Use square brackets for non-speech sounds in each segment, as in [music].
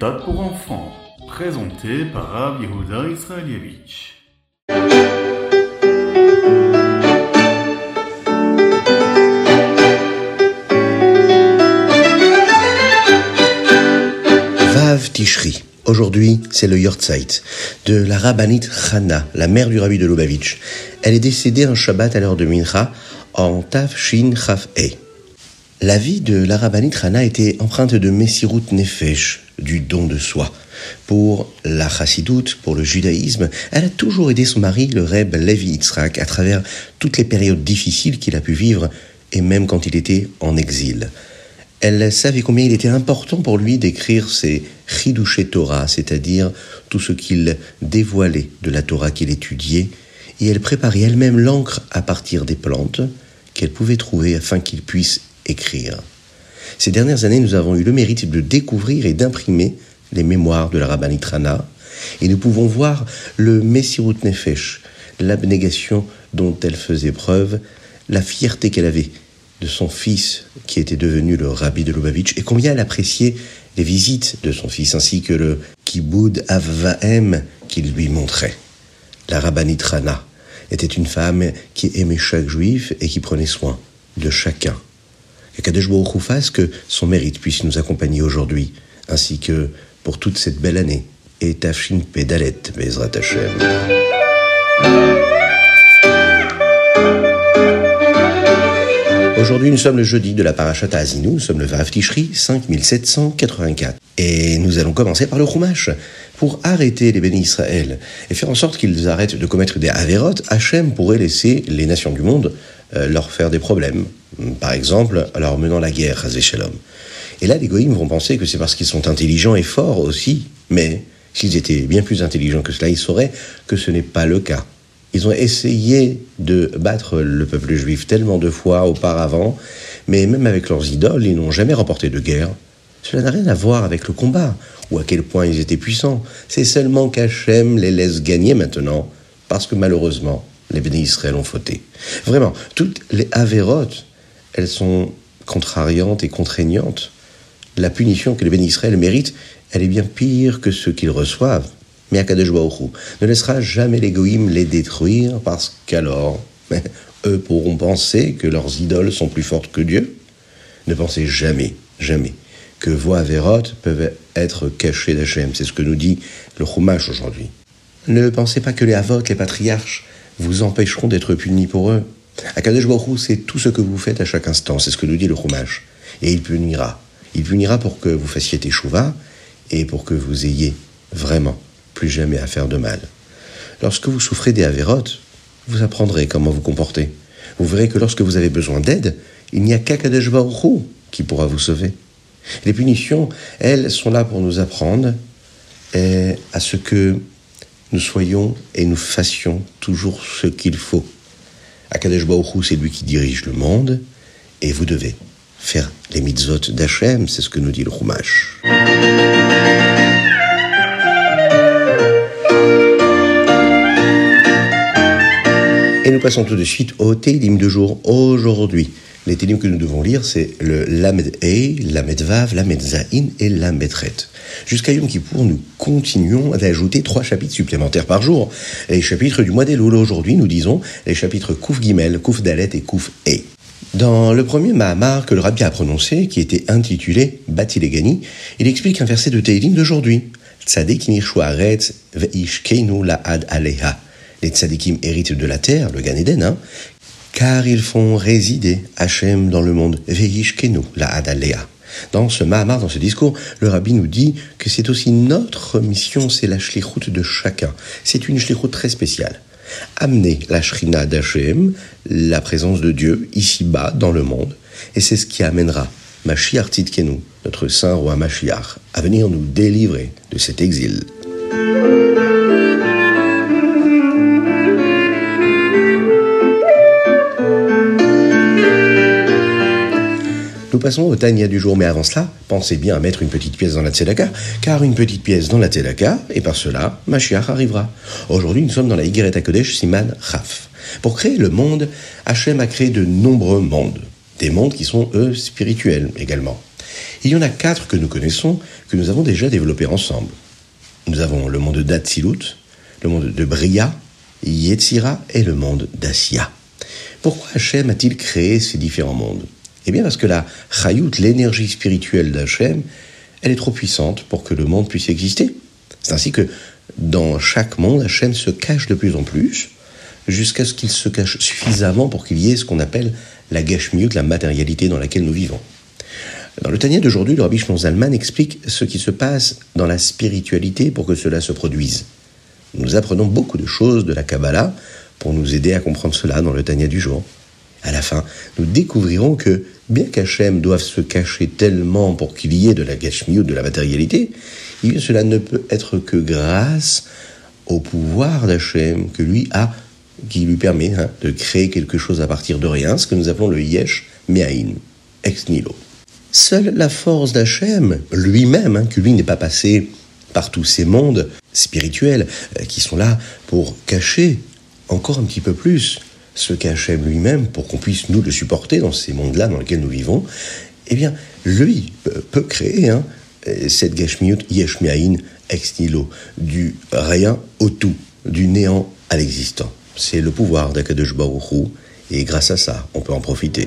méthode pour enfants, présenté par Rav Yehuda Israelievich. Vav Tishri. Aujourd'hui, c'est le Yortzeit de la rabbinite Chana, la mère du rabbi de Lubavitch. Elle est décédée un Shabbat à l'heure de Mincha en Tav Shin Chaf E. La vie de la rabbinite Chana était empreinte de Messirut Nefesh, du don de soi. Pour la chassidoute, pour le judaïsme, elle a toujours aidé son mari, le Reb Levi Yitzhak, à travers toutes les périodes difficiles qu'il a pu vivre, et même quand il était en exil. Elle savait combien il était important pour lui d'écrire ses Chidushé Torah, c'est-à-dire tout ce qu'il dévoilait de la Torah qu'il étudiait, et elle préparait elle-même l'encre à partir des plantes qu'elle pouvait trouver afin qu'il puisse écrire. Ces dernières années, nous avons eu le mérite de découvrir et d'imprimer les mémoires de la rabbinite Rana, et nous pouvons voir le Messirut Nefesh, l'abnégation dont elle faisait preuve, la fierté qu'elle avait de son fils qui était devenu le rabbi de Lubavitch et combien elle appréciait les visites de son fils ainsi que le kiboud avvahem qu'il lui montrait. La rabbinite Rana était une femme qui aimait chaque juif et qui prenait soin de chacun. Et Kadesh Baruch que son mérite puisse nous accompagner aujourd'hui, ainsi que pour toute cette belle année. Et Tafshin Pedalet, Bezrat Hashem. Aujourd'hui, nous sommes le jeudi de la Parashat Azinu, nous sommes le Vav Tishri 5784. Et nous allons commencer par le Chumash. Pour arrêter les bénis Israël et faire en sorte qu'ils arrêtent de commettre des avérotes, Hachem pourrait laisser les nations du monde leur faire des problèmes. Par exemple, en leur menant la guerre, à Shalom. Et là, les goïms vont penser que c'est parce qu'ils sont intelligents et forts aussi. Mais s'ils étaient bien plus intelligents que cela, ils sauraient que ce n'est pas le cas. Ils ont essayé de battre le peuple juif tellement de fois auparavant, mais même avec leurs idoles, ils n'ont jamais remporté de guerre. Cela n'a rien à voir avec le combat, ou à quel point ils étaient puissants. C'est seulement qu'Hachem les laisse gagner maintenant, parce que malheureusement, les bénis Israël ont fauté. Vraiment, toutes les avérotes, elles sont contrariantes et contraignantes. La punition que les bénis Israël méritent, elle est bien pire que ce qu'ils reçoivent. Mais Akadosh ne laissera jamais les goïms les détruire parce qu'alors, [laughs] eux pourront penser que leurs idoles sont plus fortes que Dieu. Ne pensez jamais, jamais que voix avérotes peuvent être cachées d'Hachem. C'est ce que nous dit le Chumash aujourd'hui. Ne pensez pas que les avotes, les patriarches, vous empêcheront d'être punis pour eux. Akadosh Baruch c'est tout ce que vous faites à chaque instant. C'est ce que nous dit le Chumash. Et il punira. Il punira pour que vous fassiez teshuva et pour que vous ayez vraiment plus jamais à faire de mal. Lorsque vous souffrez des avérotes, vous apprendrez comment vous comporter. Vous verrez que lorsque vous avez besoin d'aide, il n'y a qu'Akadosh Baruch qui pourra vous sauver. Les punitions, elles, sont là pour nous apprendre à ce que nous soyons et nous fassions toujours ce qu'il faut. Akadosh Baruch c'est lui qui dirige le monde, et vous devez faire les mitzvot d'Hachem, c'est ce que nous dit le Chumash. Et nous passons tout de suite au Télim de jour aujourd'hui. Les Télim que nous devons lire, c'est le Lamed E, Lamed Vav, Lamed Zain et Lamed Ret. Jusqu'à Yom Kippour, nous continuons d'ajouter trois chapitres supplémentaires par jour. Les chapitres du mois d'Elul aujourd'hui, nous disons les chapitres Kouf Gimel, Kouf Dalet et Kouf E. Dans le premier Mahamar que le Rabbi a prononcé, qui était intitulé Batilegani, il explique un verset de Télim d'aujourd'hui. Veishkeinu Laad Aleha. Les tzadikim héritent de la terre, le Gan Eden, hein, car ils font résider Hachem dans le monde. Veishkenu, la Adalea. Dans ce Mahamar, dans ce discours, le rabbi nous dit que c'est aussi notre mission, c'est la shlichut de chacun. C'est une shlichut très spéciale. Amener la shrina d'Hachem, la présence de Dieu, ici-bas, dans le monde. Et c'est ce qui amènera Mashiach Tzidkenu, notre saint roi Mashiach, à venir nous délivrer de cet exil. Passons au Tania du jour, mais avant cela, pensez bien à mettre une petite pièce dans la Tzedaka, car une petite pièce dans la Tzedaka, et par cela, Mashiach arrivera. Aujourd'hui, nous sommes dans la Higueret Kodesh Siman Chaf. Pour créer le monde, Hachem a créé de nombreux mondes. Des mondes qui sont, eux, spirituels également. Il y en a quatre que nous connaissons, que nous avons déjà développés ensemble. Nous avons le monde d'Atsilut, le monde de Bria, Yetzira et le monde d'Asia. Pourquoi Hachem a-t-il créé ces différents mondes? Eh bien parce que la Chayut, l'énergie spirituelle d'Hachem, elle est trop puissante pour que le monde puisse exister. C'est ainsi que dans chaque monde, Hachem se cache de plus en plus, jusqu'à ce qu'il se cache suffisamment pour qu'il y ait ce qu'on appelle la gashmiut, la matérialité dans laquelle nous vivons. Dans le Tania d'aujourd'hui, le Rabbi Zalman explique ce qui se passe dans la spiritualité pour que cela se produise. Nous apprenons beaucoup de choses de la Kabbalah pour nous aider à comprendre cela dans le Tania du jour. À la fin, nous découvrirons que, bien qu'Hachem doive se cacher tellement pour qu'il y ait de la gashmiut, de la matérialité, cela ne peut être que grâce au pouvoir d'Hachem que lui a, qui lui permet hein, de créer quelque chose à partir de rien, ce que nous appelons le Yesh Me'ain, ex nihilo. Seule la force d'Hachem, lui-même, hein, que lui n'est pas passé par tous ces mondes spirituels euh, qui sont là pour cacher encore un petit peu plus ce qu'Hachem lui-même, pour qu'on puisse nous le supporter dans ces mondes-là dans lesquels nous vivons, eh bien, lui peut créer hein, cette Gashmiut Yeshmiaïn ex nihilo, du rien au tout, du néant à l'existant. C'est le pouvoir d'Akadosh Baruch et grâce à ça, on peut en profiter.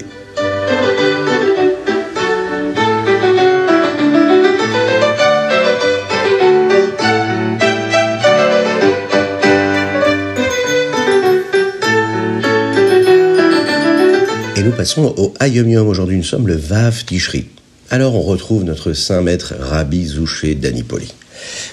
Passons au Ayom Yom. Aujourd'hui, nous sommes le Vav Tishri. Alors on retrouve notre saint maître Rabbi Zouché d'Anipoli.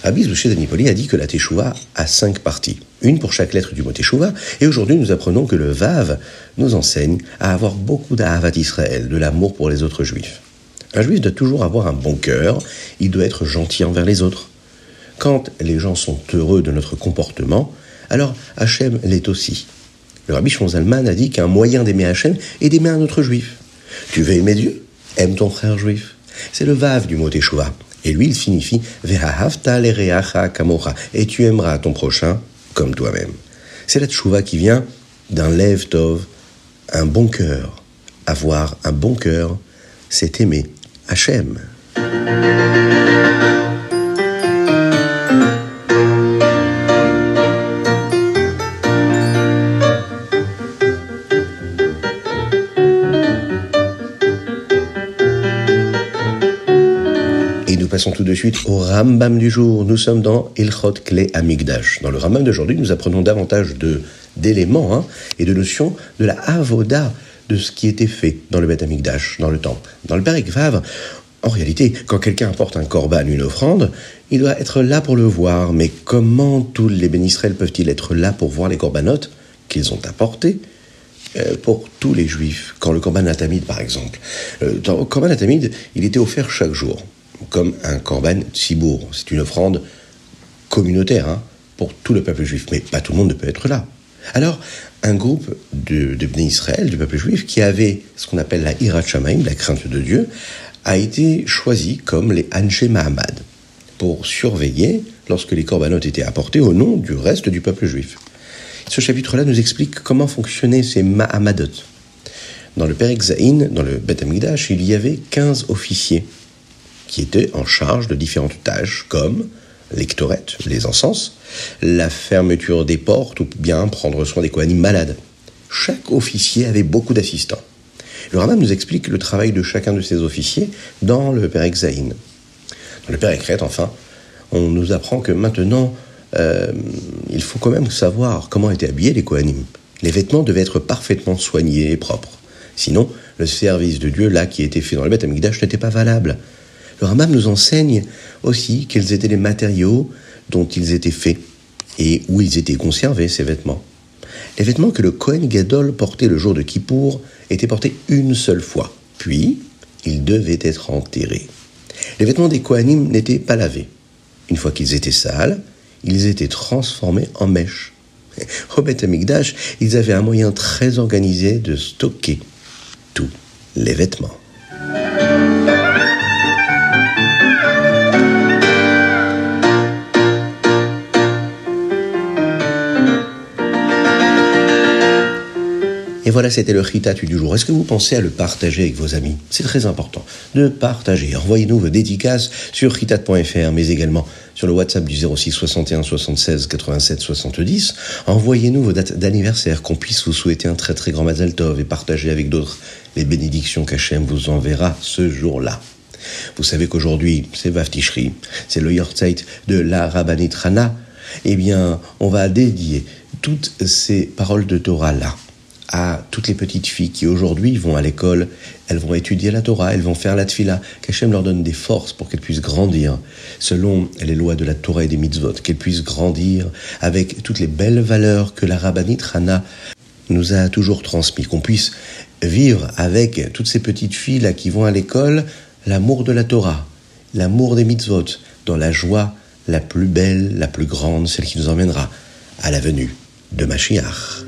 Rabbi Zouché d'Anipoli a dit que la Teshuvah a cinq parties, une pour chaque lettre du mot Teshuvah, et aujourd'hui nous apprenons que le Vav nous enseigne à avoir beaucoup d'Ahavat Israël, de l'amour pour les autres juifs. Un juif doit toujours avoir un bon cœur, il doit être gentil envers les autres. Quand les gens sont heureux de notre comportement, alors Hachem l'est aussi. Le Rabbi Shonzalman a dit qu'un moyen d'aimer Hachem est d'aimer un autre juif. Tu veux aimer Dieu? Aime ton frère juif. C'est le vav du mot Teshuvah. Et lui, il signifie kamocha. Et tu aimeras ton prochain comme toi-même. C'est la Teshuvah qui vient d'un lev tov, un bon cœur. Avoir un bon cœur, c'est aimer Hachem. Passons tout de suite au Rambam du jour. Nous sommes dans Ilchot Kle Amigdash. Dans le Rambam d'aujourd'hui, nous apprenons davantage de d'éléments hein, et de notions de la avoda de ce qui était fait dans le Beth Amigdash, dans le temple. Dans le Vav, en réalité, quand quelqu'un apporte un korban, une offrande, il doit être là pour le voir. Mais comment tous les bénisraëls peuvent-ils être là pour voir les corbanotes qu'ils ont apportés euh, pour tous les juifs, quand le korban atamid par exemple. Euh, le korban atamid, il était offert chaque jour comme un korban tzibour. C'est une offrande communautaire hein, pour tout le peuple juif, mais pas tout le monde ne peut être là. Alors, un groupe de, de Israël, du peuple juif, qui avait ce qu'on appelle la Hirat la crainte de Dieu, a été choisi comme les Anshe Mahamad, pour surveiller lorsque les corbanotes étaient apportés au nom du reste du peuple juif. Ce chapitre-là nous explique comment fonctionnaient ces Mahamadot. Dans le Père Zain, dans le Beth Amikdash, il y avait 15 officiers qui étaient en charge de différentes tâches comme l'ectorette, les encens, la fermeture des portes ou bien prendre soin des Kohanim malades. Chaque officier avait beaucoup d'assistants. Le Rambam nous explique le travail de chacun de ces officiers dans le Père Exaïn. Dans le Père Ekret, enfin, on nous apprend que maintenant, euh, il faut quand même savoir comment étaient habillés les Kohanim. Les vêtements devaient être parfaitement soignés et propres. Sinon, le service de Dieu, là, qui était fait dans le Beth Amikdash, n'était pas valable. Le Rambam nous enseigne aussi quels étaient les matériaux dont ils étaient faits et où ils étaient conservés, ces vêtements. Les vêtements que le Kohen Gadol portait le jour de Kippour étaient portés une seule fois, puis ils devaient être enterrés. Les vêtements des Kohanim n'étaient pas lavés. Une fois qu'ils étaient sales, ils étaient transformés en mèches. [laughs] Au Beth ils avaient un moyen très organisé de stocker tous les vêtements. Et voilà, c'était le Ritat du jour. Est-ce que vous pensez à le partager avec vos amis? C'est très important de partager. Envoyez-nous vos dédicaces sur ritat.fr, mais également sur le WhatsApp du 06 61 76 87 70. Envoyez-nous vos dates d'anniversaire, qu'on puisse vous souhaiter un très très grand Mazal Tov et partager avec d'autres les bénédictions qu'Hachem vous enverra ce jour-là. Vous savez qu'aujourd'hui, c'est Vaftishri, c'est le Yortzeit de la Rabbanit Rana. Eh bien, on va dédier toutes ces paroles de Torah-là à toutes les petites filles qui aujourd'hui vont à l'école, elles vont étudier la Torah, elles vont faire la tfila, qu'Hachem leur donne des forces pour qu'elles puissent grandir selon les lois de la Torah et des mitzvot, qu'elles puissent grandir avec toutes les belles valeurs que la rabbinite Rana nous a toujours transmises, qu'on puisse vivre avec toutes ces petites filles là qui vont à l'école l'amour de la Torah, l'amour des mitzvot, dans la joie la plus belle, la plus grande, celle qui nous emmènera à la venue de Mashiach.